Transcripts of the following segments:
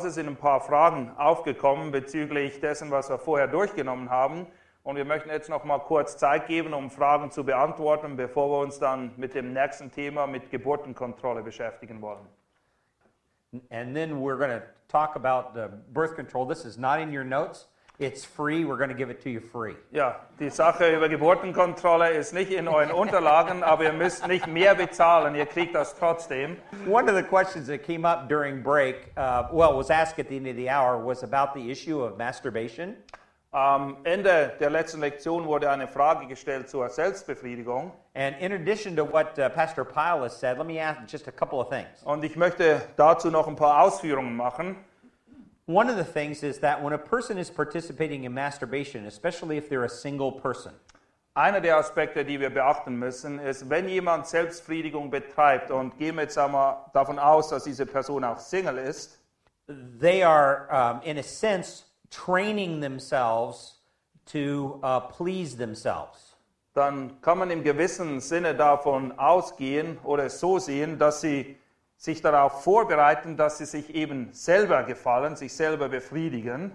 Pause sind ein paar Fragen aufgekommen bezüglich dessen, was wir vorher durchgenommen haben. Und wir möchten jetzt noch mal kurz Zeit geben, um Fragen zu beantworten, bevor wir uns dann mit dem nächsten Thema, mit Geburtenkontrolle beschäftigen wollen. And then we're going to talk about the birth control. This is not in your notes. It's free. We're going to give it to you free. Ja, die Sache über Geburtenkontrolle ist nicht in euren Unterlagen, aber ihr müsst nicht mehr bezahlen, ihr kriegt das trotzdem. One of the questions that came up during break, uh, well, was asked at the end of the hour, was about the issue of masturbation. Am Ende der letzten Lektion wurde eine Frage gestellt zur Selbstbefriedigung. And in addition to what uh, Pastor Pyle has said, let me ask just a couple of things. Und ich möchte dazu noch ein paar Ausführungen machen. One of the things is that when a person is participating in masturbation, especially if they're a single person, Einer der Aspekte, die wir beachten müssen, ist, wenn jemand Selbstbefriedigung betreibt und gehen wir jetzt einmal davon aus, dass diese Person auch Single ist, they are, um, in a sense, training themselves to uh, please themselves. dann kann man im gewissen Sinne davon ausgehen oder so sehen, dass sie sich darauf vorbereiten, dass sie sich eben selber gefallen, sich selber befriedigen.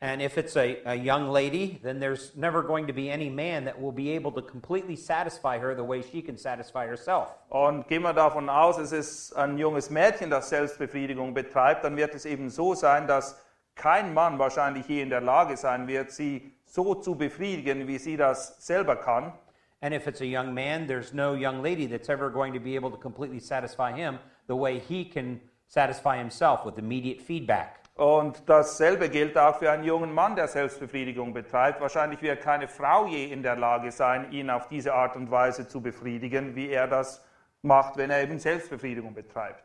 And if it's a, a young lady, then there's never going to be any man that will be able to completely satisfy her the way she can satisfy herself. Und gehen wir davon aus, es ist ein junges Mädchen, das Selbstbefriedigung betreibt, dann wird es eben so sein, dass kein Mann wahrscheinlich je in der Lage sein wird, sie so zu befriedigen, wie sie das selber kann. And if it's a young man, there's no young lady that's ever going to be able to completely satisfy him the way he can satisfy himself with immediate feedback. Und dasselbe gilt auch für einen jungen Mann, der Selbstbefriedigung betreibt. Wahrscheinlich wird keine Frau je in der Lage sein, ihn auf diese Art und Weise zu befriedigen, wie er das macht, wenn er eben Selbstbefriedigung betreibt.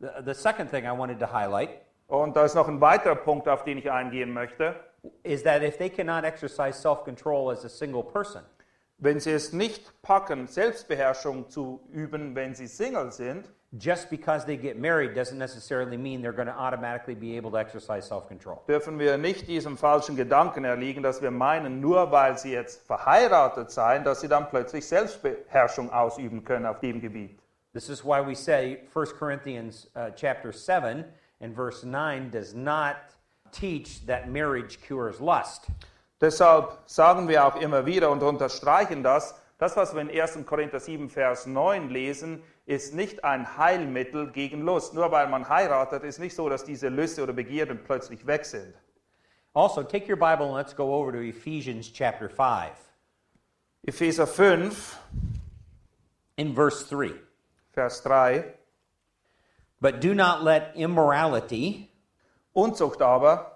The, the second thing I wanted to highlight Und da ist noch ein weiterer Punkt, auf den ich eingehen möchte. is that if they cannot exercise self control as a single person, Wenn sie es nicht packen, Selbstbeherrschung zu üben, wenn sie Single sind, just because they get married doesn't necessarily mean they're going to automatically be able to exercise self control. dürfen wir nicht diesem falschen Gedanken erliegen, dass wir meinen, nur weil sie jetzt verheiratet seien, dass sie dann plötzlich Selbstbeherrschung ausüben können auf dem Gebiet. This is why we say 1 Corinthians uh, chapter 7 and verse 9 does not teach that marriage cures lust. Deshalb sagen wir auch immer wieder und unterstreichen das, das, was wir in 1. Korinther 7, Vers 9 lesen, ist nicht ein Heilmittel gegen Lust. Nur weil man heiratet, ist nicht so, dass diese Lüste oder Begierden plötzlich weg sind. Also, take your Bible and let's go over to Ephesians chapter 5 Epheser 5, in verse 3. Vers 3. But do not let immorality, Unzucht aber,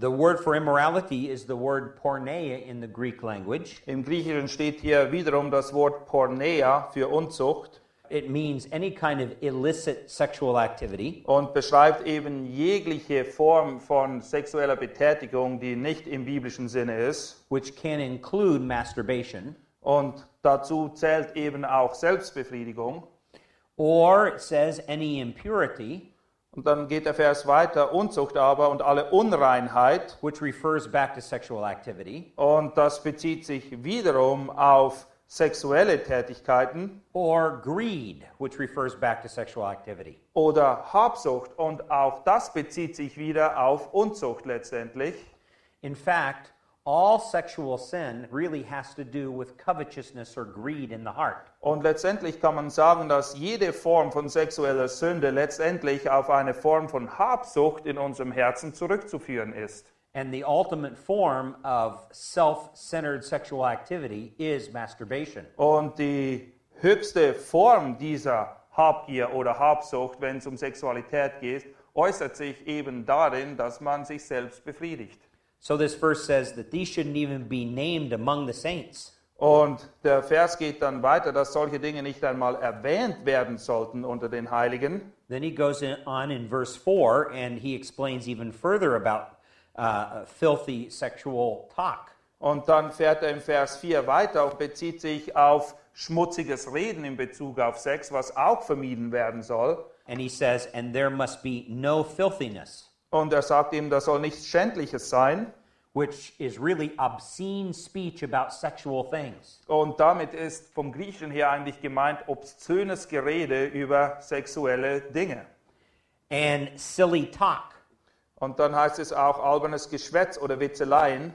the word for immorality is the word porneia in the Greek language. im Griechischen steht hier wiederum das Wort Porneia für Unzucht It means any kind of illicit sexual activity. und beschreibt eben jegliche Form von sexueller Betätigung, die nicht im biblischen Sinne ist. which can include masturbation, Und dazu zählt eben auch Selbstbefriedigung. or it says any impurity, Und dann geht der Vers weiter, Unzucht aber und alle Unreinheit. which refers back to sexual activity, Und das bezieht sich wiederum auf sexuelle Tätigkeiten or greed, which refers back to sexual activity. oder Habsucht. Und auch das bezieht sich wieder auf Unzucht letztendlich. In fact, all sexual sin really has to do with covetousness or greed in the heart. Und letztendlich kann man sagen, dass jede Form von sexueller Sünde letztendlich auf eine Form von Habsucht in unserem Herzen zurückzuführen ist. And the ultimate form of self centered sexual activity is masturbation. Und die höchste Form dieser Habgier oder Habsucht, wenn es um Sexualität geht, äußert sich eben darin, dass man sich selbst befriedigt. So this verse says that these shouldn't even be named among the saints. Und der Vers geht dann weiter, dass solche Dinge nicht einmal erwähnt werden sollten unter den Heiligen. Then he goes in, on in verse 4 and he explains even further about uh, filthy sexual talk. Und dann fährt er im Vers 4 weiter und bezieht sich auf schmutziges Reden in Bezug auf Sex, was auch vermieden werden soll. And he says, And there must be no filthiness, Und er sagt ihm, da soll nichts Schändliches sein. which is really obscene speech about sexual things. Und damit ist vom Griechischen her eigentlich gemeint obszönes Gerede über sexuelle Dinge. And silly talk, Und dann heißt es auch albernes Geschwätz oder Witzeleien.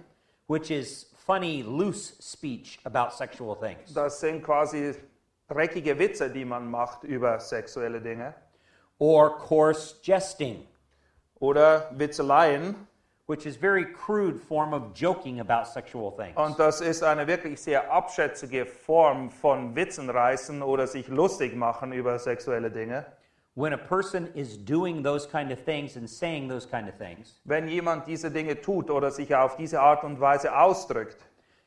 which is funny, loose speech about sexual things. Das sind quasi dreckige Witze, die man macht über sexuelle Dinge. Or coarse jesting, Oder Witzeleien. which is very crude form of joking about sexual things. Und das ist eine wirklich sehr abschätzige Form von Witzen reißen oder sich lustig machen über sexuelle Dinge. When a person is doing those kind of things and saying those kind of things, Wenn jemand diese Dinge tut oder sich auf diese Art und Weise ausdrückt,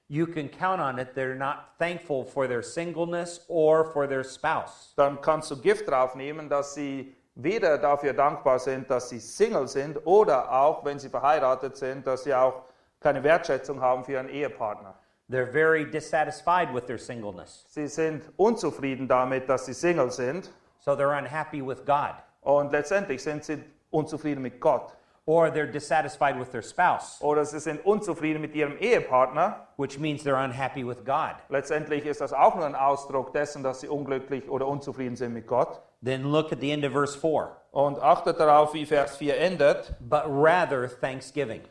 you can count on it they're not thankful for their singleness or for their spouse. dann kannst du Gift drauf nehmen, dass sie weder dafür dankbar sind, dass sie Single sind oder auch, wenn sie verheiratet sind, dass sie auch keine Wertschätzung haben für ihren Ehepartner. They're very dissatisfied with their singleness. Sie sind unzufrieden damit, dass sie Single sind So they're unhappy with God. und letztendlich sind sie unzufrieden mit Gott. Or they're dissatisfied with their spouse, Oder sie sind unzufrieden mit ihrem Ehepartner. which means they're unhappy with God. Letztendlich ist das auch nur ein Ausdruck dessen, dass sie unglücklich oder unzufrieden sind mit Gott. Then look at the end of verse 4. Und achtet darauf, wie Vers 4 endet. But rather thanksgiving.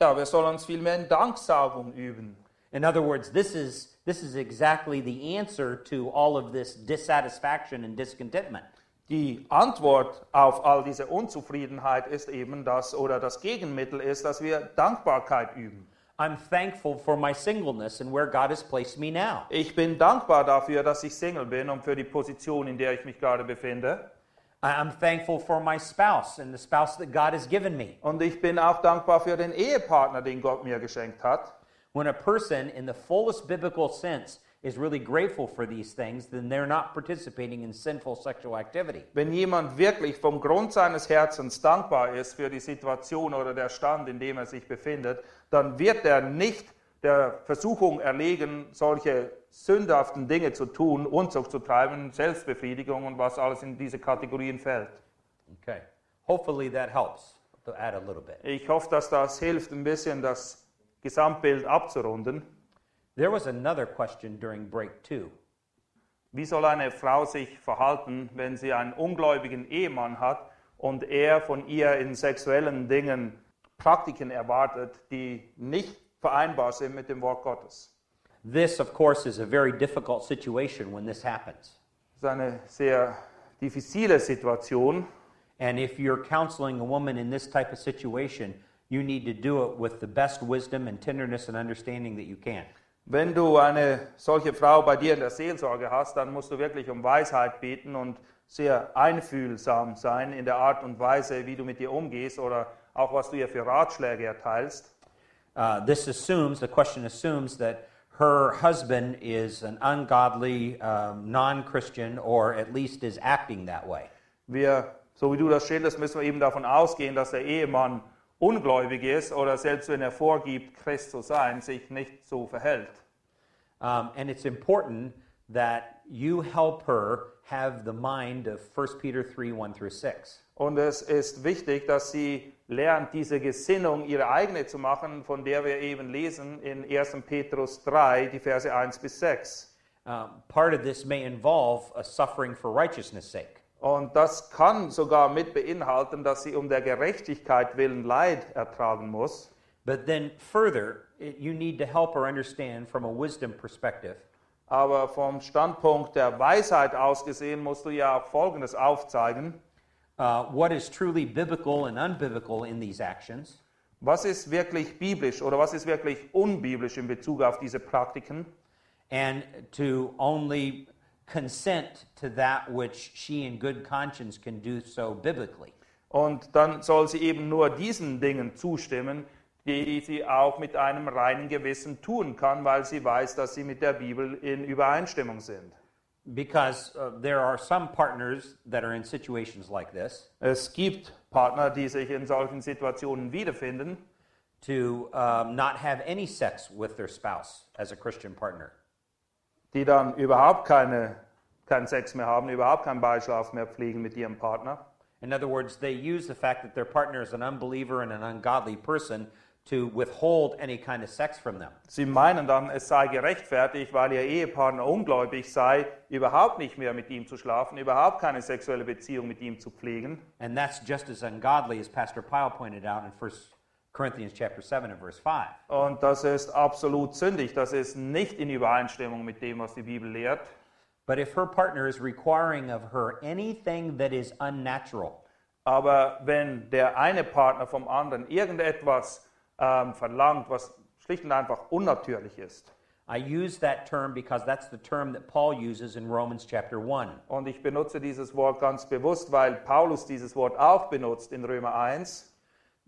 Ja, wir sollen uns vielmehr in Danksagung üben. In other words, this is, this is exactly the answer to all of this dissatisfaction and discontentment. Die Antwort auf all diese Unzufriedenheit ist eben das, oder das Gegenmittel ist, dass wir Dankbarkeit üben. I'm thankful for my singleness and where God has placed me now. Ich bin dankbar dafür, dass ich Single bin und für die Position, in der ich mich gerade befinde. I'm thankful for my spouse and the spouse that God has given me. Und ich bin auch dankbar für den Ehepartner, den Gott mir geschenkt hat. When a person, in the fullest biblical sense, is really grateful for these things, then they're not participating in sinful sexual activity. Wenn jemand wirklich vom Grund seines Herzens dankbar ist für die Situation oder der Stand, in dem er sich befindet, dann wird er nicht der Versuchung erlegen, solche sündhaften Dinge zu tun, Unzucht zu treiben, Selbstbefriedigung und was alles in diese Kategorien fällt. Okay. Hopefully that helps to add a little bit. Ich hoffe, dass das hilft, ein bisschen das Gesamtbild abzurunden. There was another question during break two. Wie soll eine Frau sich verhalten, wenn sie einen ungläubigen Ehemann hat und er von ihr in sexuellen Dingen Praktiken erwartet, die nicht vereinbar sind mit dem Wort Gottes? This, of course, is a very difficult situation when this happens. Das ist eine sehr diffizile Situation. And if you're counseling a woman in this type of situation, you need to do it with the best wisdom and tenderness and understanding that you can. Wenn du eine solche Frau bei dir in der Seelsorge hast, dann musst du wirklich um Weisheit beten und sehr einfühlsam sein in der Art und Weise, wie du mit ihr umgehst oder auch was du ihr für Ratschläge erteilst. Uh, this assumes, the question assumes that her husband is an ungodly, um, non Christian, or at least is acting that way. Wir, so wie du das schilderst, müssen wir eben davon ausgehen, dass der Ehemann ungläubig ist oder selbst wenn er vorgibt, Christ zu sein, sich nicht so verhält. Um, and it's important that you help her have the mind of 1 Peter 3 1 through 6. Und es ist wichtig, dass sie lernt, diese Gesinnung ihre eigene zu machen, von der wir eben lesen in 1. Petrus 3, die Verse 1 bis 6. Um, part of this may involve a suffering for righteousness' sake. Und das kann sogar mit beinhalten, dass sie um der Gerechtigkeit willen Leid ertragen muss. But then further, you need to help her understand from a wisdom perspective Aber vom Standpunkt der Weisheit aus gesehen musst du ja Folgendes aufzeigen. uh, what is truly biblical and unbiblical in these actions, Was ist wirklich biblisch oder was ist wirklich unbiblisch in Bezug auf diese Praktiken? and to only consent to that which she in good conscience can do so biblically. Und dann soll sie eben nur diesen Dingen zustimmen, die sie auch mit einem reinen Gewissen tun kann, weil sie weiß, dass sie mit der Bibel in Übereinstimmung sind. Because uh, there are some partners that are in situations like this Es gibt Partner, die sich in solchen Situationen wiederfinden, to um, not have any sex with their spouse as a Christian partner. Die dann überhaupt keine, keinen Sex mehr haben, überhaupt keinen Beischlaf mehr pflegen mit ihrem Partner. In other words, they use the fact that their partner is an unbeliever and an ungodly person to withhold any kind of sex from them. Sie meinen dann, es sei gerechtfertigt, weil ihr Ehepartner ungläubig sei, überhaupt nicht mehr mit ihm zu schlafen, überhaupt keine sexuelle Beziehung mit ihm zu pflegen. And that's just as ungodly as Pastor Pyle pointed out in 1 Corinthians chapter 7 and verse 5. Und das ist absolut sündig. Das ist nicht in Übereinstimmung mit dem, was die Bibel lehrt. But if her partner is requiring of her anything that is unnatural, Aber wenn der eine Partner vom anderen irgendetwas ähm, verlangt, was schlicht und einfach unnatürlich ist, I use that term because that's the term that Paul uses in Romans chapter 1. und ich benutze dieses Wort ganz bewusst, weil Paulus dieses Wort auch benutzt in Römer 1,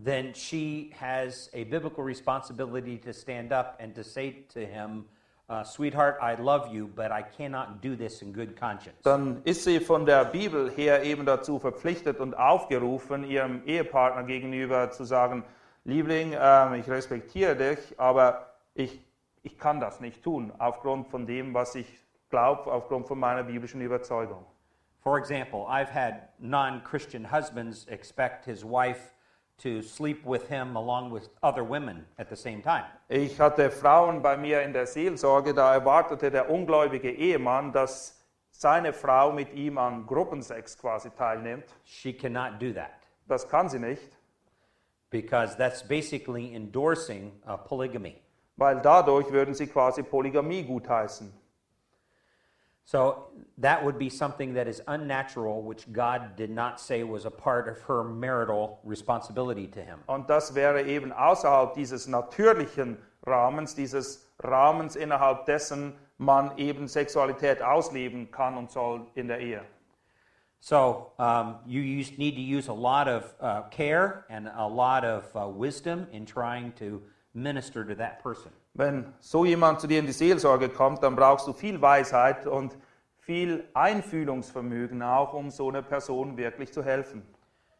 then she has a biblical responsibility to stand up and to say to him, uh, Sweetheart, I love you, but I cannot do this in good conscience. dann ist sie von der Bibel her eben dazu verpflichtet und aufgerufen, ihrem Ehepartner gegenüber zu sagen, Liebling, ähm, ich respektiere dich, aber ich, ich kann das nicht tun, aufgrund von dem, was ich glaube, aufgrund von meiner biblischen Überzeugung. For example, I've had non Christian husbands expect his wife to sleep with him along with other women at the same time. Ich hatte Frauen bei mir in der Seelsorge, da erwartete der ungläubige Ehemann, dass seine Frau mit ihm an Gruppensex quasi teilnimmt. She cannot do that Das kann sie nicht, because that's basically endorsing polygamy. weil dadurch würden sie quasi Polygamie gutheißen. So that would be something that is unnatural, which God did not say was a part of her marital responsibility to him. Und das wäre eben außerhalb dieses natürlichen Rahmens, dieses Rahmens, innerhalb dessen man eben Sexualität ausleben kann und soll in der Ehe. So um, you use, need to use a lot of uh, care and a lot of uh, wisdom in trying to minister to that person. Wenn so jemand zu dir in die Seelsorge kommt, dann brauchst du viel Weisheit und viel Einfühlungsvermögen auch, um so einer Person wirklich zu helfen.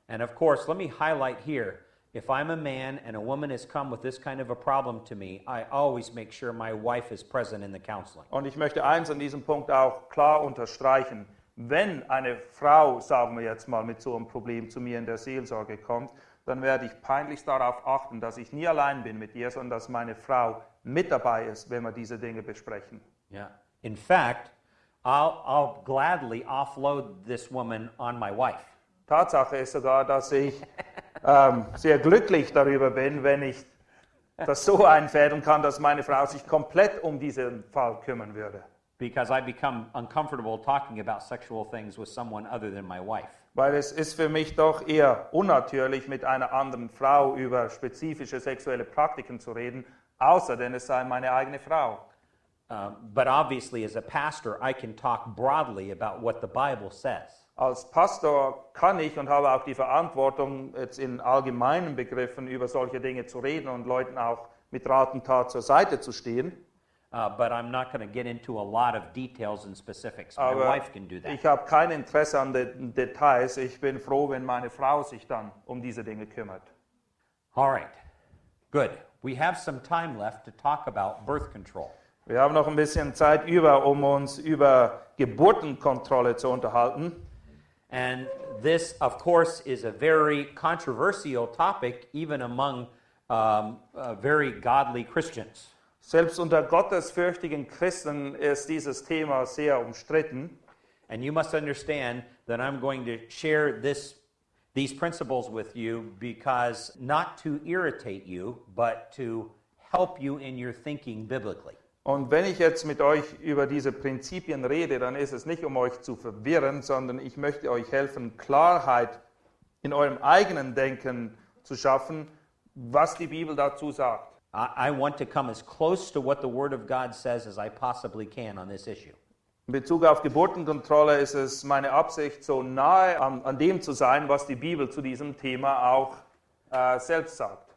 And of course, let me highlight here if I'm a man and a woman has come with this kind of a problem to me, I always make sure my wife is present in the counseling. Und ich möchte eins an diesem Punkt auch klar unterstreichen. Wenn eine Frau, sagen wir jetzt mal, mit so einem Problem zu mir in der Seelsorge kommt, dann werde ich peinlichst darauf achten, dass ich nie allein bin mit ihr, sondern dass meine Frau mit dabei ist, wenn wir diese Dinge besprechen. Yeah. In fact, I'll, I'll gladly offload this woman on my wife. Tatsache ist sogar, dass ich ähm, sehr glücklich darüber bin, wenn ich das so einfädeln kann, dass meine Frau sich komplett um diesen Fall kümmern würde. because I become uncomfortable talking about sexual things with someone other than my wife. Weil es ist für mich doch eher unnatürlich, mit einer anderen Frau über spezifische sexuelle Praktiken zu reden, außer denn es sei meine eigene Frau. Um, but obviously, as a pastor, I can talk broadly about what the Bible says. Als Pastor kann ich und habe auch die Verantwortung, jetzt in allgemeinen Begriffen über solche Dinge zu reden und Leuten auch mit Rat und Tat zur Seite zu stehen. Uh, but I'm not going to get into a lot of details and specifics. My Aber wife can do that. ich habe kein Interesse an den Details. Ich bin froh, wenn meine Frau sich dann um diese Dinge kümmert. All right. Good. We have some time left to talk about birth control. Wir haben noch ein bisschen Zeit über, um uns über Geburtenkontrolle zu unterhalten. And this, of course, is a very controversial topic, even among um, uh, very godly Christians. Selbst unter gottesfürchtigen Christen ist dieses Thema sehr umstritten. And you must understand that I'm going to share this, these principles with you because not to irritate you, but to help you in your thinking biblically. Und wenn ich jetzt mit euch über diese Prinzipien rede, dann ist es nicht, um euch zu verwirren, sondern ich möchte euch helfen, Klarheit in eurem eigenen Denken zu schaffen, was die Bibel dazu sagt. I, want to come as close to what the Word of God says as I possibly can on this issue. In Bezug auf Geburtenkontrolle ist es meine Absicht, so nahe an, an dem zu sein, was die Bibel zu diesem Thema auch äh, selbst sagt.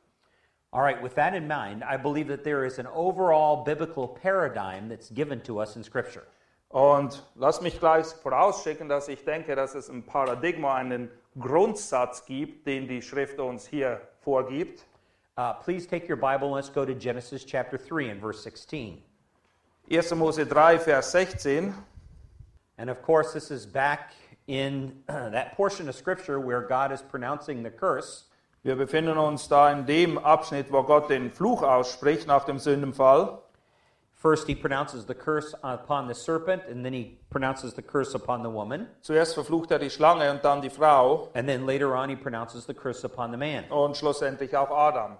All right, with that in mind, I believe that there is an overall biblical paradigm that's given to us in Scripture. Und lass mich gleich vorausschicken, dass ich denke, dass es ein Paradigma, einen Grundsatz gibt, den die Schrift uns hier vorgibt. Uh, please take your Bible and let's go to Genesis chapter 3 and verse 16. 1. Mose 3, Vers 16. And of course, this is back in that portion of Scripture where God is pronouncing the curse. Wir befinden uns da in dem Abschnitt, wo Gott den Fluch ausspricht nach dem Sündenfall. First, he pronounces the curse upon the serpent, and then he pronounces the curse upon the woman. Zuerst verflucht er die Schlange und dann die Frau And then later on, he pronounces the curse upon the man. und schlussendlich auch Adam.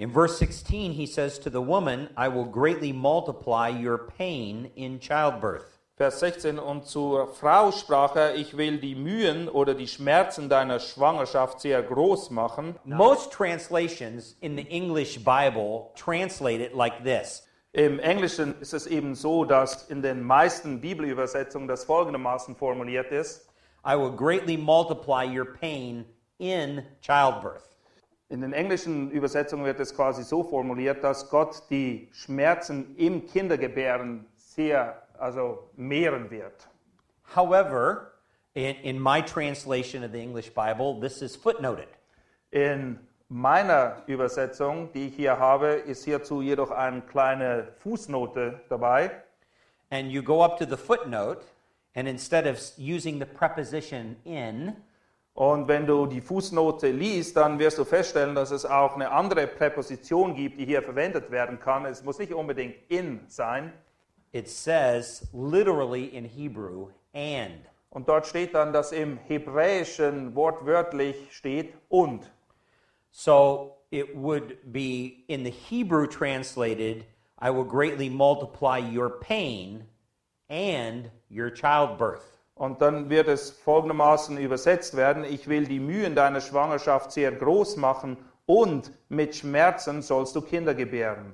In verse 16, he says to the woman, I will greatly multiply your pain in childbirth. Vers 16, und zur Frau sprach er, ich will die Mühen oder die Schmerzen deiner Schwangerschaft sehr groß machen. Most translations in the English Bible translate it like this Im Englischen ist es eben so, dass in den meisten Bibelübersetzungen das folgendermaßen formuliert ist. I will greatly multiply your pain in childbirth. In den englischen Übersetzungen wird es quasi so formuliert, dass Gott die Schmerzen im Kindergebären sehr, also mehren wird. However, in, in my translation of the English Bible, this is footnoted. In meiner Übersetzung, die ich hier habe, ist hierzu jedoch eine kleine Fußnote dabei. And you go up to the footnote, and instead of using the preposition in, Und wenn du die Fußnote liest, dann wirst du feststellen, dass es auch eine andere Präposition gibt, die hier verwendet werden kann. Es muss nicht unbedingt in sein. it says literally in Hebrew, and. Und dort steht dann, dass im Hebräischen wortwörtlich steht und. So it would be in the Hebrew translated, I will greatly multiply your pain and your childbirth. Und dann wird es folgendermaßen übersetzt werden, ich will die Mühen deiner Schwangerschaft sehr groß machen und mit Schmerzen sollst du Kinder gebären.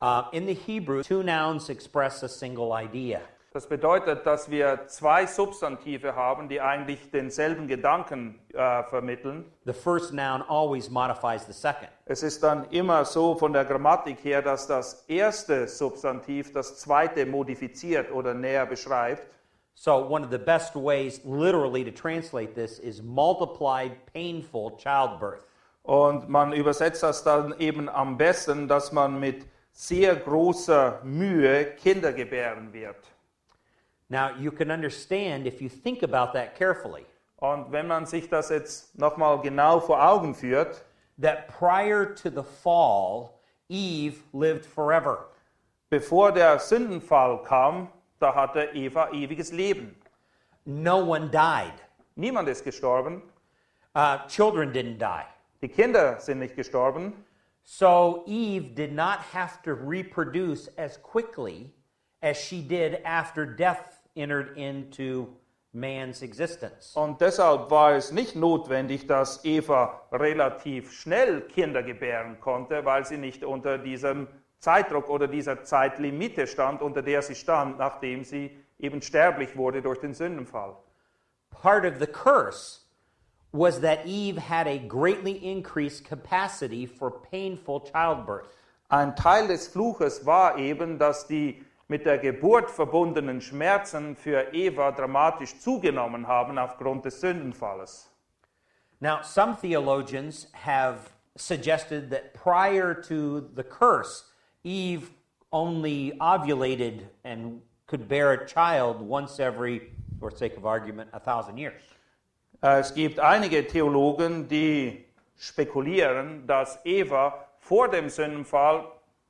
Uh, in the Hebrew, two nouns express a single idea. Das bedeutet, dass wir zwei Substantive haben, die eigentlich denselben Gedanken äh, vermitteln. The first noun always modifies the second. Es ist dann immer so von der Grammatik her, dass das erste Substantiv das zweite modifiziert oder näher beschreibt. So, one of the best ways, literally, to translate this is multiplied painful childbirth. Und man übersetzt das dann eben am besten, dass man mit sehr großer Mühe Kinder gebären wird. Now, you can understand if you think about that carefully Und wenn man sich das jetzt nochmal genau vor Augen führt, that prior to the fall, Eve lived forever. bevor der Sündenfall kam, da hatte Eva ewiges Leben. No one died. Niemand ist gestorben, Uh, children didn't die. die Kinder sind nicht gestorben. So Eve did not have to reproduce as quickly as she did after death entered into man's existence. Und deshalb war es nicht notwendig, dass Eva relativ schnell Kinder gebären konnte, weil sie nicht unter diesem Zeitdruck oder dieser Zeitlimite stand, unter der sie stand, nachdem sie eben sterblich wurde durch den Sündenfall. Part of the curse was that Eve had a greatly increased capacity for painful childbirth. Ein Teil des Fluches war eben, dass die mit der Geburt verbundenen Schmerzen für Eva dramatisch zugenommen haben aufgrund des Sündenfalles. Now, some theologians have suggested that prior to the curse, Eve only ovulated and could bear a child once every, for sake of argument, a thousand years. Äh, Es gibt einige Theologen, die spekulieren, dass Eva vor dem Sündenfall,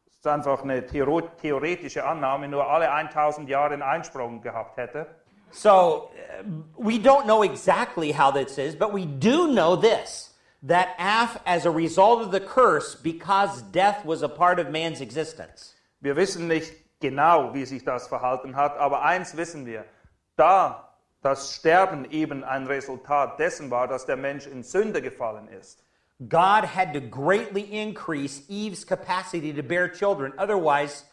das ist einfach eine theoretische Annahme, nur alle 1000 Jahre einen Einsprung gehabt hätte. So uh, we don't know exactly how this is, but we do know this that af, as a result of the curse, because death was a part of man's existence, Wir wissen nicht genau, wie sich das verhalten hat, aber eins wissen wir, da das Sterben eben ein Resultat dessen war, dass der Mensch in Sünde gefallen ist. God had to greatly increase Eve's capacity to bear children. Otherwise,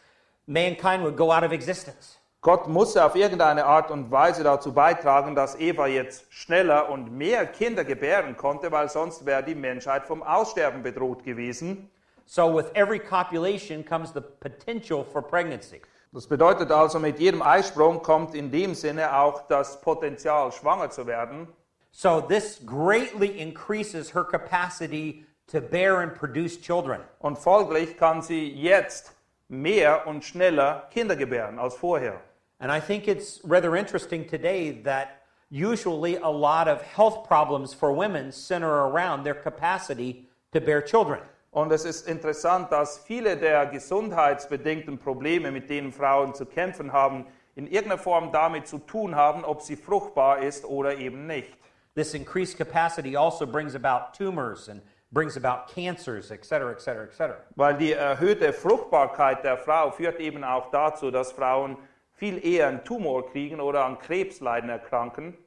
mankind would go out of existence. Gott musste auf irgendeine Art und Weise dazu beitragen, dass Eva jetzt schneller und mehr Kinder gebären konnte, weil sonst wäre die Menschheit vom Aussterben bedroht gewesen. So with every copulation comes the potential for pregnancy. Das bedeutet also, mit jedem Eisprung kommt in dem Sinne auch das Potenzial, schwanger zu werden. So this greatly increases her capacity to bear and produce children. Und folglich kann sie jetzt mehr und schneller Kinder gebären als vorher. And I think it's rather interesting today that usually a lot of health problems for women center around their capacity to bear children. Und es ist interessant, dass viele der gesundheitsbedingten Probleme, mit denen Frauen zu kämpfen haben, in irgendeiner Form damit zu tun haben, ob sie fruchtbar ist oder eben nicht. This increased capacity also brings about tumors and brings about cancers, et cetera, et cetera, et cetera. Weil die erhöhte Fruchtbarkeit der Frau führt eben auch dazu, dass Frauen viel eher einen Tumor kriegen oder an Krebsleiden erkranken.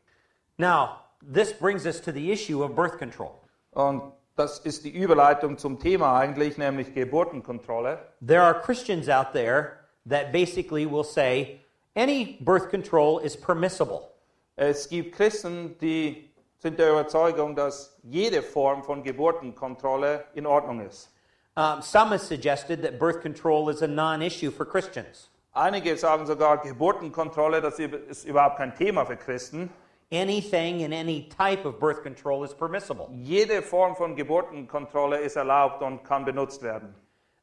Now, this brings us to the issue of birth control. Und das ist die Überleitung zum Thema eigentlich, nämlich Geburtenkontrolle. There are Christians out there that basically will say any birth control is permissible. Es gibt Christen, die sind der Überzeugung, dass jede Form von Geburtenkontrolle in Ordnung ist. Um, some have suggested that birth control is a non issue for Christians. Einige sagen sogar, Geburtenkontrolle, das ist überhaupt kein Thema für Christen. Anything in any type of birth control is permissible. Jede Form von Geburtenkontrolle ist erlaubt und kann benutzt werden.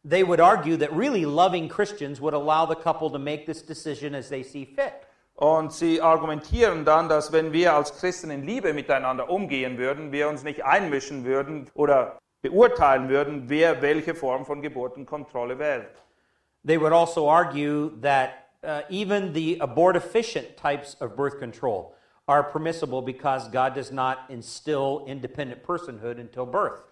They would argue that really loving Christians would allow the couple to make this decision as they see fit. Und sie argumentieren dann, dass wenn wir als Christen in Liebe miteinander umgehen würden, wir uns nicht einmischen würden oder beurteilen würden, wer welche Form von Geburtenkontrolle wählt. They would also argue that uh, even the abortifacient types of birth control are permissible because God does not instill independent personhood until birth.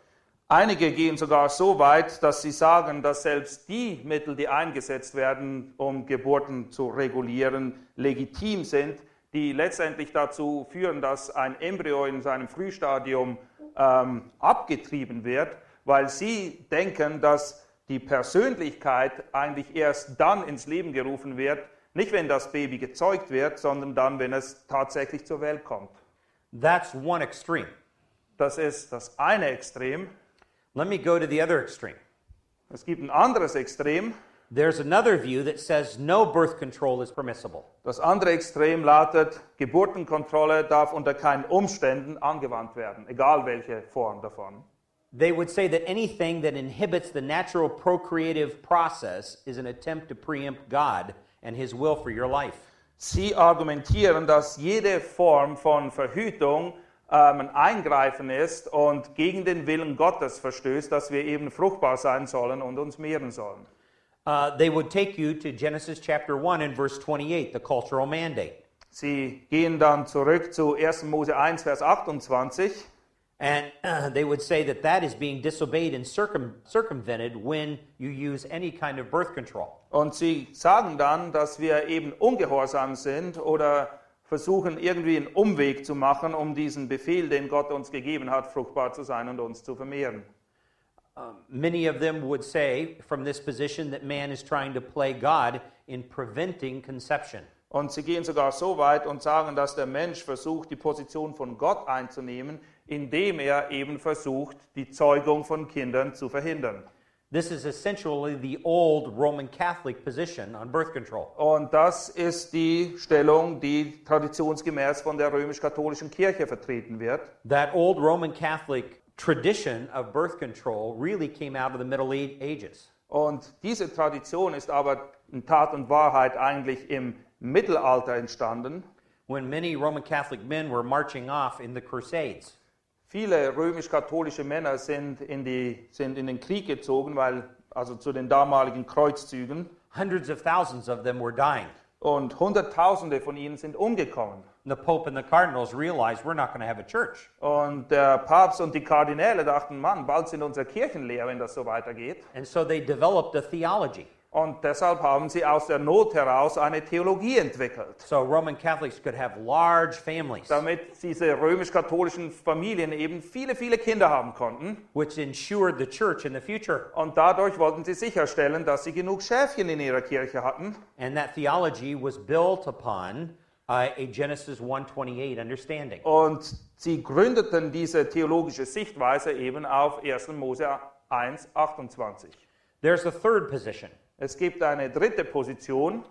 Einige gehen sogar so weit, dass sie sagen, dass selbst die Mittel, die eingesetzt werden, um Geburten zu regulieren, legitim sind, die letztendlich dazu führen, dass ein Embryo in seinem Frühstadium ähm, abgetrieben wird, weil sie denken, dass die Persönlichkeit eigentlich erst dann ins Leben gerufen wird, nicht wenn das Baby gezeugt wird, sondern dann, wenn es tatsächlich zur Welt kommt. That's one extreme. Das ist das eine Extrem. Let me go to the other extreme. Es gibt ein anderes Extrem. There's another view that says no birth control is permissible. Das andere Extrem lautet, Geburtenkontrolle darf unter keinen Umständen angewandt werden, egal welche Form davon. They would say that anything that inhibits the natural procreative process is an attempt to preempt God and His will for your life. Sie argumentieren, dass jede Form von Verhütung ähm, ein Eingreifen ist und gegen den Willen Gottes verstößt, dass wir eben fruchtbar sein sollen und uns mehren sollen. Uh, they would take you to Genesis chapter 1 and verse 28, the cultural mandate. Sie gehen dann zurück zu 1. Mose 1, Vers 28 And uh, they would say that that is being disobeyed and circum- circumvented when you use any kind of birth control. und sie sagen dann, dass wir eben ungehorsam sind oder versuchen irgendwie einen Umweg zu machen, um diesen Befehl, den Gott uns gegeben hat, fruchtbar zu sein und uns zu vermehren. Many of them would say from this position that man is trying to play God in preventing conception. Und sie gehen sogar so weit und sagen, dass der Mensch versucht, die Position von Gott einzunehmen, indem er eben versucht, die Zeugung von Kindern zu verhindern. This is essentially the old Roman Catholic position on birth control. Und das ist die Stellung, die traditionsgemäß von der römisch-katholischen Kirche vertreten wird. That old Roman Catholic tradition of birth control really came out of the Middle Ages. Und diese Tradition ist aber in Tat und Wahrheit eigentlich im Mittelalter entstanden. when many Roman Catholic men were marching off in the Crusades. Viele römisch-katholische Männer sind in, die, sind in den Krieg gezogen, weil, also zu den damaligen Kreuzzügen. Hundreds of thousands of them were dying. Und Hunderttausende von ihnen sind umgekommen. The Pope and the cardinals realized we're not going to have a church. Und der Papst und die Kardinäle dachten, Mann, bald sind unsere Kirchen leer, wenn das so weitergeht. And so they developed a theology. Und deshalb haben sie aus der Not heraus eine Theologie entwickelt, So Roman Catholics could have large families, damit diese römisch-katholischen Familien eben viele, viele Kinder haben konnten. which ensured the church in the future. Und dadurch wollten sie sicherstellen, dass sie genug Schäfchen in ihrer Kirche hatten. And that theology was built upon uh, a Genesis 1:28 understanding. Und sie gründeten diese theologische Sichtweise eben auf 1. Mose 1, 28. There's a third position. Es gibt eine dritte Position,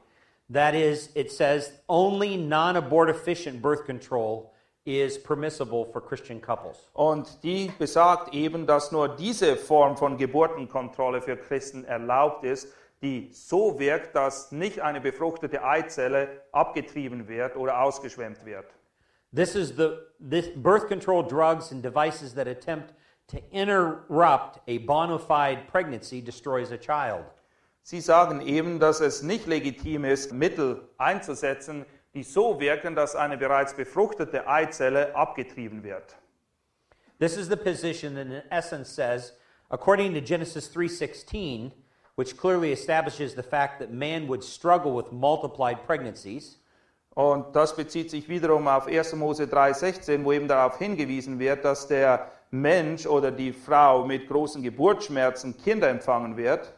That is, it says only non abortifacient birth control is permissible for Christian couples. und die besagt eben, dass nur diese Form von Geburtenkontrolle für Christen erlaubt ist, die so wirkt, dass nicht eine befruchtete Eizelle abgetrieben wird oder ausgeschwemmt wird. This is the this birth control drugs and devices that attempt to interrupt a bona fide pregnancy destroys a child. Sie sagen eben, dass es nicht legitim ist, Mittel einzusetzen, die so wirken, dass eine bereits befruchtete Eizelle abgetrieben wird. This is the position that in essence says, according to Genesis 3:16, which clearly establishes the fact that man would struggle with multiplied pregnancies, Und das bezieht sich wiederum auf 1. Mose 3,16, wo eben darauf hingewiesen wird, dass der Mensch oder die Frau mit großen Geburtsschmerzen Kinder empfangen wird.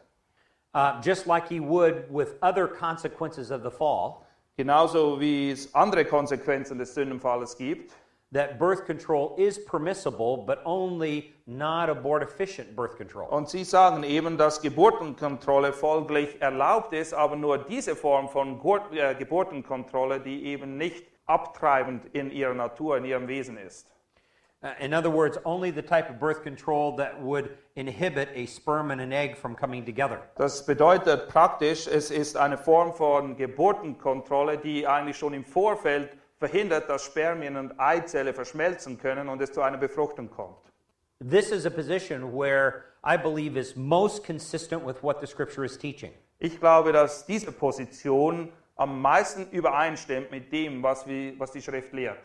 Uh, just like he would with other consequences of the fall, Genauso wie es andere Konsequenzen des Sündenfalles gibt. that birth control is permissible, but only not abortifacient birth control. Und sie sagen eben, dass Geburtenkontrolle folglich erlaubt ist, aber nur diese Form von äh, Geburtenkontrolle, die eben nicht abtreibend in ihrer Natur, in ihrem Wesen ist. Uh, in other words, only the type of birth control that would inhibit a sperm and an egg from coming together. Das bedeutet praktisch, es ist eine Form von Geburtenkontrolle, die eigentlich schon im Vorfeld verhindert, dass Spermien und Eizelle verschmelzen können und es zu einer Befruchtung kommt. This is a position where I believe is most consistent with what the scripture is teaching. Ich glaube, dass diese Position am meisten übereinstimmt mit dem, was, wir, was die Schrift lehrt.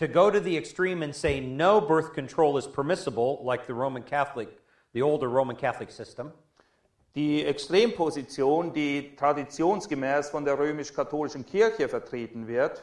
To go to the extreme and say no birth control is permissible, like the Roman Catholic, the older Roman Catholic system, Die Extremposition, die traditionsgemäß von der römisch-katholischen Kirche vertreten wird,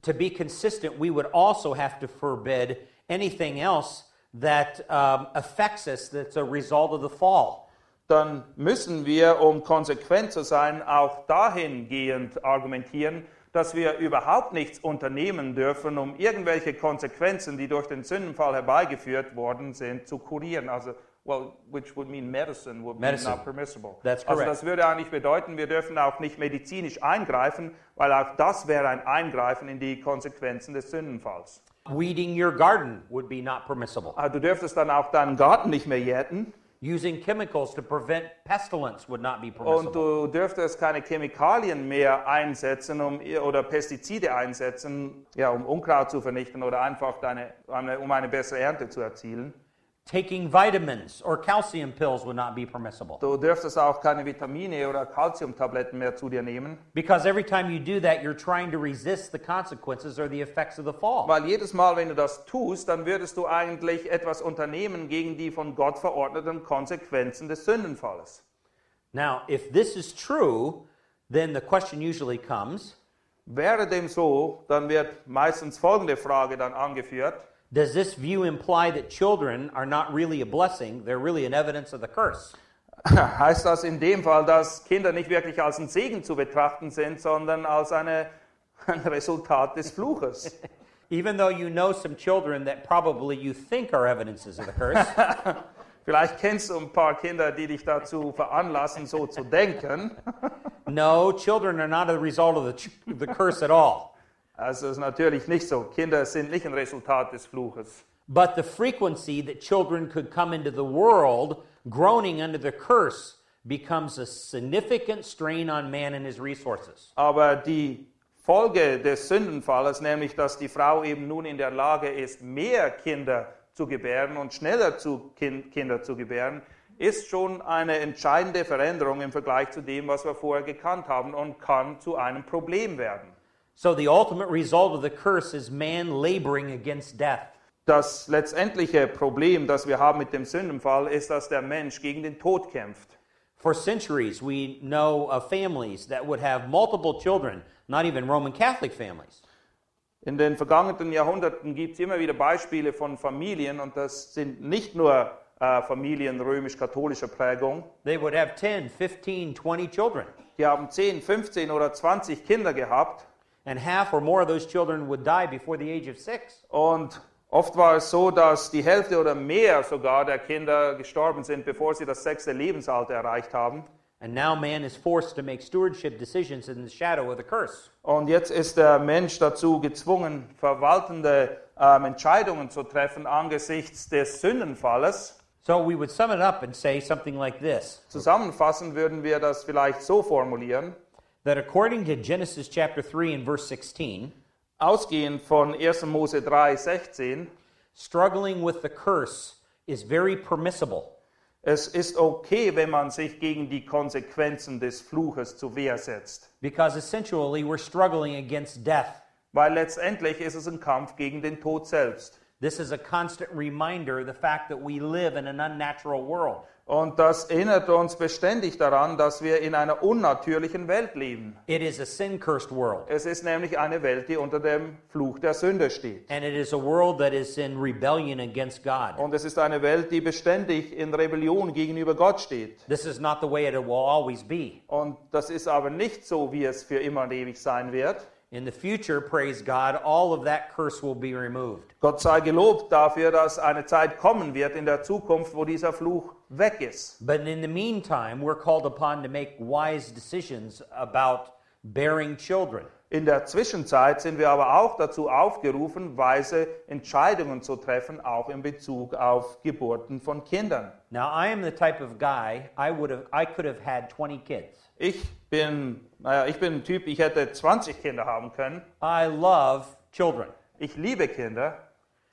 to be consistent, we would also have to forbid anything else that um, affects us that's a result of the fall. dann müssen wir, um konsequent zu sein, auch dahingehend argumentieren, dass wir überhaupt nichts unternehmen dürfen, um irgendwelche Konsequenzen, die durch den Sündenfall herbeigeführt worden sind, zu kurieren. Also, well, which would mean medicine would Medicine. be not permissible. That's also correct. das würde eigentlich bedeuten, wir dürfen auch nicht medizinisch eingreifen, weil auch das wäre ein Eingreifen in die Konsequenzen des Sündenfalls. Weeding your garden would be not permissible. Ah, Du dürftest dann auch deinen Garten nicht mehr jäten. Using chemicals to prevent pestilence would not be Und permissible. du dürftest keine Chemikalien mehr einsetzen um, oder Pestizide einsetzen, ja, um Unkraut zu vernichten oder einfach deine, eine, um eine bessere Ernte zu erzielen. Taking vitamins or calcium pills would not be permissible. Du dürftest auch keine Vitamine oder Calciumtabletten mehr zu dir nehmen, Because every time you do that, you're trying to resist the consequences or the effects of the fall. weil jedes Mal, wenn du das tust, dann würdest du eigentlich etwas unternehmen gegen die von Gott verordneten Konsequenzen des Sündenfalles. Now, if this is true, then the question usually comes Wäre dem so, dann wird meistens folgende Frage dann angeführt. Does this view imply that children are not really a blessing? They're really an evidence of the curse. Heißt das in dem Fall, dass Kinder nicht wirklich als ein Segen zu betrachten sind, sondern als eine, ein Resultat des Fluches? Even though you know some children that probably you think are evidences of the curse, Vielleicht kennst du ein paar Kinder, die dich dazu veranlassen, so zu denken. no, children are not a result of the, the curse at all. Also ist natürlich nicht so. Kinder sind nicht ein Resultat des Fluches. But the frequency that children could come into the world groaning under the curse becomes a significant strain on man and his resources. Aber die Folge des Sündenfalles, nämlich dass die Frau eben nun in der Lage ist, mehr Kinder zu gebären und schneller zu kind, Kinder zu gebären, ist schon eine entscheidende Veränderung im Vergleich zu dem, was wir vorher gekannt haben und kann zu einem Problem werden. So the ultimate result of the curse is man laboring against death. Das letztendliche Problem, das wir haben mit dem Sündenfall, ist, dass der Mensch gegen den Tod kämpft. For centuries, we know of families that would have multiple children, not even Roman Catholic families. In den vergangenen Jahrhunderten gibt es immer wieder Beispiele von Familien, und das sind nicht nur äh, Familien römisch-katholischer Prägung, They would have 10, 15, 20 children, die haben 10, 15 oder 20 Kinder gehabt and half or more of those children would die before the age of six. und Oft war es so, dass die Hälfte oder mehr sogar der Kinder gestorben sind, bevor sie das sechste Lebensalter erreicht haben. And now man is forced to make stewardship decisions in the shadow of the curse. Und jetzt ist der Mensch dazu gezwungen, verwaltende ähm, Entscheidungen zu treffen angesichts des Sündenfalles. So we would sum it up and say something like this Zusammenfassend würden wir das vielleicht so formulieren. That according to Genesis chapter 3 and verse 16, Ausgehend von 1. Mose 3, 16, struggling with the curse is very permissible. es ist okay, wenn man sich gegen die Konsequenzen des Fluches zu Wehr setzt. Because essentially we're struggling against death. Weil letztendlich ist es ein Kampf gegen den Tod selbst. This is a constant reminder of the fact that we live in an unnatural world. Und das erinnert uns beständig daran, dass wir in einer unnatürlichen Welt leben. It is a sin cursed world. Es ist nämlich eine Welt, die unter dem Fluch der Sünde steht. And it is a world that is in rebellion against God. Und es ist eine Welt, die beständig in Rebellion gegenüber Gott steht. This is not the way it will always be. Und das ist aber nicht so, wie es für immer und ewig sein wird. In the future, praise God, all of that curse will be removed. Gott sei gelobt dafür, dass eine Zeit kommen wird in der Zukunft, wo dieser Fluch weg ist. But in the meantime, we're called upon to make wise decisions about bearing children. In der Zwischenzeit sind wir aber auch dazu aufgerufen, weise Entscheidungen zu treffen, auch in Bezug auf Geburten von Kindern. Now, I am the type of guy I would have I could have had 20 kids. Ich bin, naja, ich bin ein Typ, ich hätte 20 Kinder haben können. I love children. Ich liebe Kinder.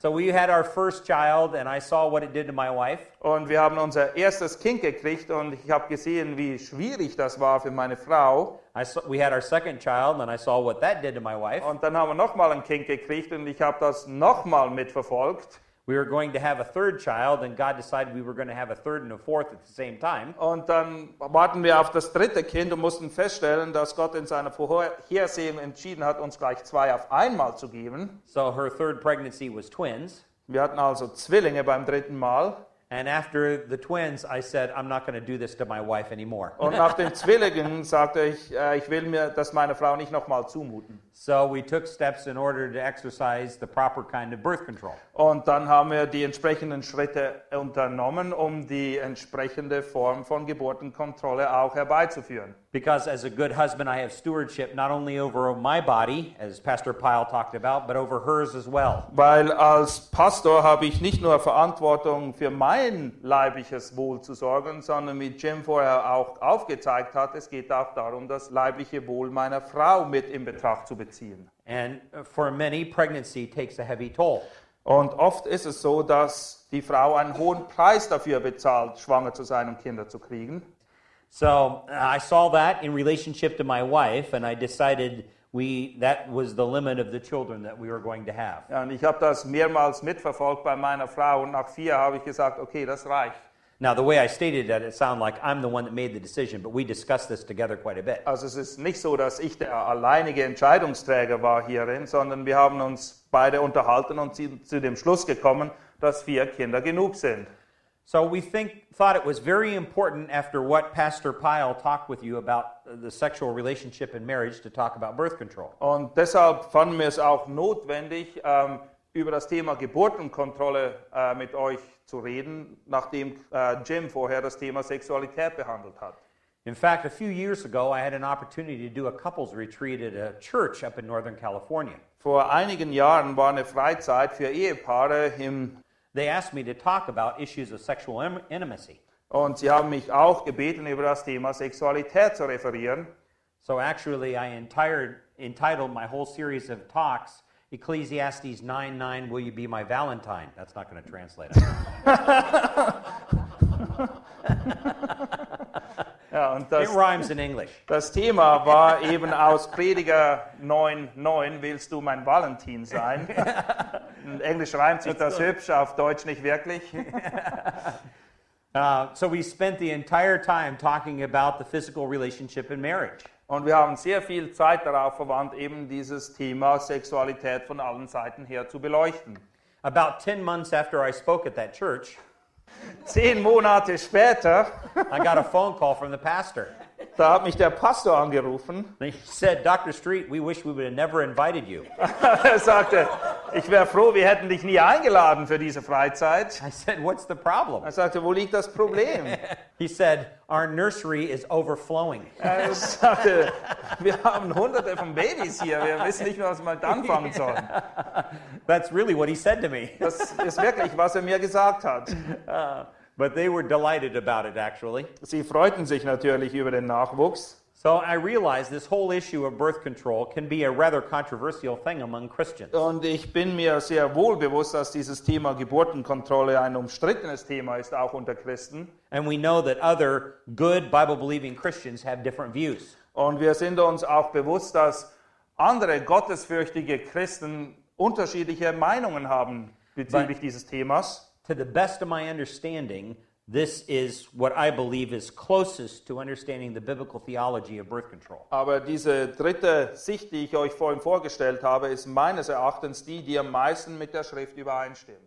So we had our first child and I saw what it did to my wife. Und wir haben unser erstes Kind gekriegt und ich habe gesehen, wie schwierig das war für meine Frau. I saw, we had our second child and I saw what that did to my wife. Und dann haben wir nochmal ein Kind gekriegt und ich habe das nochmal mitverfolgt. We were going to have a third child and God decided we were going to have a third and a fourth at the same time. Und dann warten wir auf das dritte Kind und mussten feststellen, dass Gott in seiner Vorhersehung entschieden hat, uns gleich zwei auf einmal zu geben. So her third pregnancy was twins. Wir hatten also Zwillinge beim dritten Mal. And after the twins, I said, I'm not going to do this to my wife anymore. Und nach den Zwillingen sagte ich, äh, ich will mir das meiner Frau nicht nochmal zumuten. So we took steps in order to exercise the proper kind of birth control. Und dann haben wir die entsprechenden Schritte unternommen, um die entsprechende Form von Geburtenkontrolle auch herbeizuführen. Because as a good husband, I have stewardship not only over my body, as Pastor Pyle talked about, but over hers as well. Weil als Pastor habe ich nicht nur Verantwortung für mein leibliches Wohl zu sorgen, sondern wie Jim vorher auch aufgezeigt hat, es geht auch darum, das leibliche Wohl meiner Frau mit in Betracht zu beziehen. And for many, pregnancy takes a heavy toll. Und oft ist es so, dass die Frau einen hohen Preis dafür bezahlt, schwanger zu sein und Kinder zu kriegen. So uh, I saw that in relationship to my wife, and I decided we that was the limit of the children that we were going to have. Ja, und ich habe das mehrmals mitverfolgt bei meiner Frau und nach vier habe ich gesagt, okay, das reicht. Now, the way I stated that, it sounded like I'm the one that made the decision, but we discussed this together quite a bit. Also es ist nicht so, dass ich der alleinige Entscheidungsträger war hierin, sondern wir haben uns beide unterhalten und zu zu dem Schluss gekommen, dass vier Kinder genug sind. So we think thought it was very important after what Pastor Pyle talked with you about uh, the sexual relationship in marriage to talk about birth control. Und deshalb fanden wir es auch notwendig, ähm, über das Thema Geburtenkontrolle äh, mit euch zu reden, nachdem äh, Jim vorher das Thema Sexualität behandelt hat. In fact, a few years ago, I had an opportunity to do a couples retreat at a church up in Northern California. Vor einigen Jahren war eine Freizeit für Ehepaare im, They asked me to talk about issues of sexual im- intimacy. und sie haben mich auch gebeten, über das Thema Sexualität zu referieren. So actually, I entired, entitled my whole series of talks Ecclesiastes 9 9, Will You Be My Valentine? That's not going to translate. Ja, und it das, rhymes in English. das Thema war eben aus Prediger 9,9, willst du mein Valentin sein? In Englisch reimt sich das hübsch, auf Deutsch nicht wirklich. Uh, so we spent the entire time talking about the physical relationship in marriage. Und wir haben sehr viel Zeit darauf verwandt, eben dieses Thema Sexualität von allen Seiten her zu beleuchten. About 10 months after I spoke at that church, Zehn Monate später I got a phone call from the pastor. Da hat mich der Pastor angerufen. He said, Dr. Street, we wish we would have never invited you. Er sagte, ich wäre froh, wir hätten dich nie eingeladen für diese Freizeit. I said, What's the problem? Er sagte, wo liegt das Problem? He said, Our nursery is overflowing. Er sagte, wir haben hunderte von Babys hier, wir wissen nicht mehr, was wir anfangen sollen. That's really what he said to me. Das ist wirklich, was er mir gesagt hat. Uh, but they were delighted about it, actually. Sie freuten sich natürlich über den Nachwuchs. So I realized this whole issue of birth control can be a rather controversial thing among Christians. Und ich bin mir sehr wohl bewusst, dass dieses Thema Geburtenkontrolle ein umstrittenes Thema ist, auch unter Christen. And we know that other good Bible believing Christians have different views. Und wir sind uns auch bewusst, dass andere gottesfürchtige Christen unterschiedliche Meinungen haben bezüglich dieses Themas. To the best of my understanding, this is what I believe is closest to understanding the biblical theology of birth control. Aber diese dritte Sicht, die ich euch vorhin vorgestellt habe, ist meines Erachtens die, die am meisten mit der Schrift übereinstimmt.